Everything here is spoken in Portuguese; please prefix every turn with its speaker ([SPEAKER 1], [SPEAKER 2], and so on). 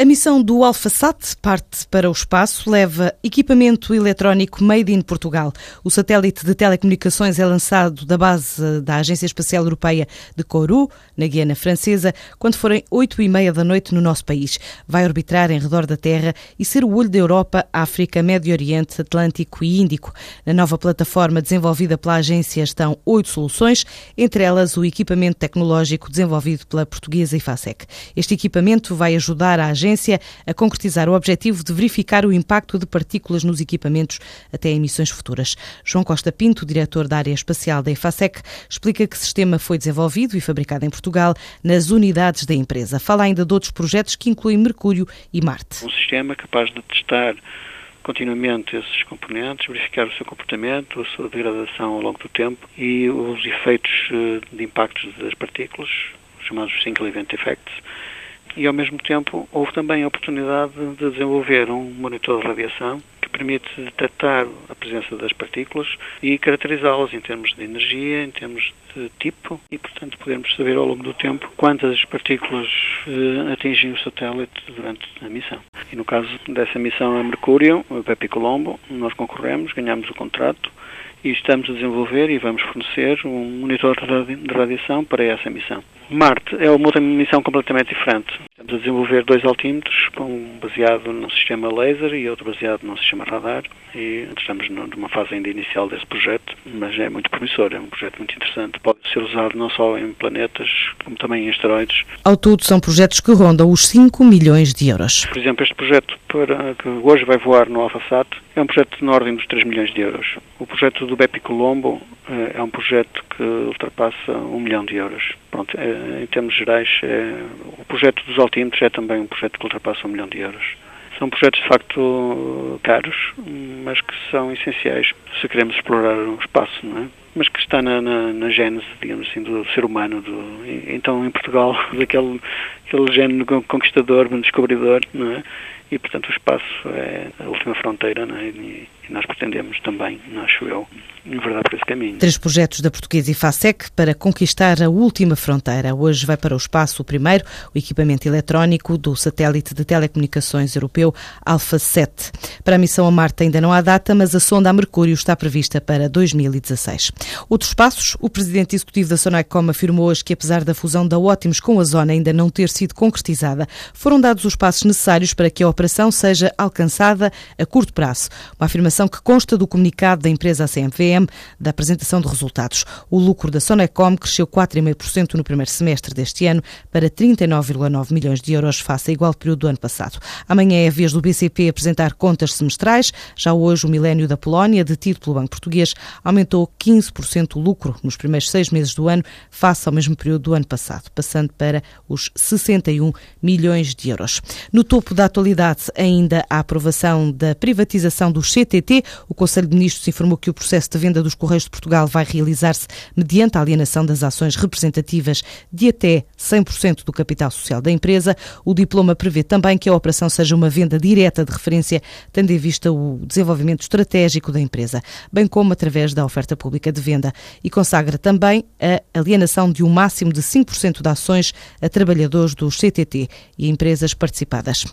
[SPEAKER 1] A missão do AlphaSat parte para o espaço, leva equipamento eletrónico made in Portugal. O satélite de telecomunicações é lançado da base da Agência Espacial Europeia de Kourou, na Guiana Francesa, quando forem oito e meia da noite no nosso país. Vai orbitar em redor da Terra e ser o olho da Europa, África, Médio Oriente, Atlântico e Índico. Na nova plataforma desenvolvida pela agência estão oito soluções, entre elas o equipamento tecnológico desenvolvido pela portuguesa IFASEC. Este equipamento vai ajudar a agência agência a concretizar o objetivo de verificar o impacto de partículas nos equipamentos até emissões futuras. João Costa Pinto, diretor da área espacial da EFASEC, explica que o sistema foi desenvolvido e fabricado em Portugal nas unidades da empresa. Fala ainda de outros projetos que incluem Mercúrio e Marte.
[SPEAKER 2] Um sistema capaz de testar continuamente esses componentes, verificar o seu comportamento, a sua degradação ao longo do tempo e os efeitos eh, de impactos das partículas, chamados single event effects, e ao mesmo tempo houve também a oportunidade de desenvolver um monitor de radiação que permite detectar a presença das partículas e caracterizá-las em termos de energia, em termos de tipo e, portanto, podermos saber ao longo do tempo quantas partículas eh, atingem o satélite durante a missão. E no caso dessa missão a Mercúrio, o Pepe Colombo, nós concorremos, ganhamos o contrato e estamos a desenvolver e vamos fornecer um monitor de radiação para essa missão. Marte é uma outra missão completamente diferente. Estamos a desenvolver dois altímetros, um baseado num sistema laser e outro baseado num sistema radar e estamos numa fase ainda inicial desse projeto, mas é muito promissor, é um projeto muito interessante. Pode ser usado não só em planetas, como também em asteroides.
[SPEAKER 1] Ao todo, são projetos que rondam os 5 milhões de euros.
[SPEAKER 2] Por exemplo, este projeto para, que hoje vai voar no AlphaSat é um projeto na ordem dos 3 milhões de euros. O projeto do Bepi Colombo eh, é um projeto que ultrapassa 1 milhão de euros. Pronto, é, em termos gerais, é, o projeto dos altímetros é também um projeto que ultrapassa 1 milhão de euros. São projetos de facto caros, mas que são essenciais se queremos explorar o espaço, não é? Mas que está na, na, na gênese, digamos assim, do ser humano. Do, então, em Portugal, daquele aquele gênero conquistador, descobridor, não é? E, portanto, o espaço é a última fronteira, não é? E, e nós pretendemos também, acho eu, verdade por esse caminho.
[SPEAKER 1] Três projetos da Portuguesa e FASEC para conquistar a última fronteira. Hoje vai para o espaço o primeiro, o equipamento eletrónico do satélite de telecomunicações europeu Alpha 7. Para a missão a Marte ainda não há data, mas a sonda a Mercúrio está prevista para 2016. Outros passos, o presidente executivo da Sonacom afirmou hoje que apesar da fusão da Ótimos com a Zona ainda não ter sido concretizada, foram dados os passos necessários para que a operação seja alcançada a curto prazo. Uma afirmação que consta do comunicado da empresa CMVM da apresentação de resultados. O lucro da Sonecom cresceu 4,5% no primeiro semestre deste ano para 39,9 milhões de euros face ao igual período do ano passado. Amanhã é a vez do BCP apresentar contas semestrais. Já hoje, o milénio da Polónia, detido pelo Banco Português, aumentou 15% o lucro nos primeiros seis meses do ano face ao mesmo período do ano passado, passando para os 61 milhões de euros. No topo da atualidade, ainda a aprovação da privatização do CTT. O Conselho de Ministros informou que o processo de venda dos Correios de Portugal vai realizar-se mediante a alienação das ações representativas de até 100% do capital social da empresa. O diploma prevê também que a operação seja uma venda direta de referência, tendo em vista o desenvolvimento estratégico da empresa, bem como através da oferta pública de venda, e consagra também a alienação de um máximo de 5% de ações a trabalhadores do CTT e empresas participadas.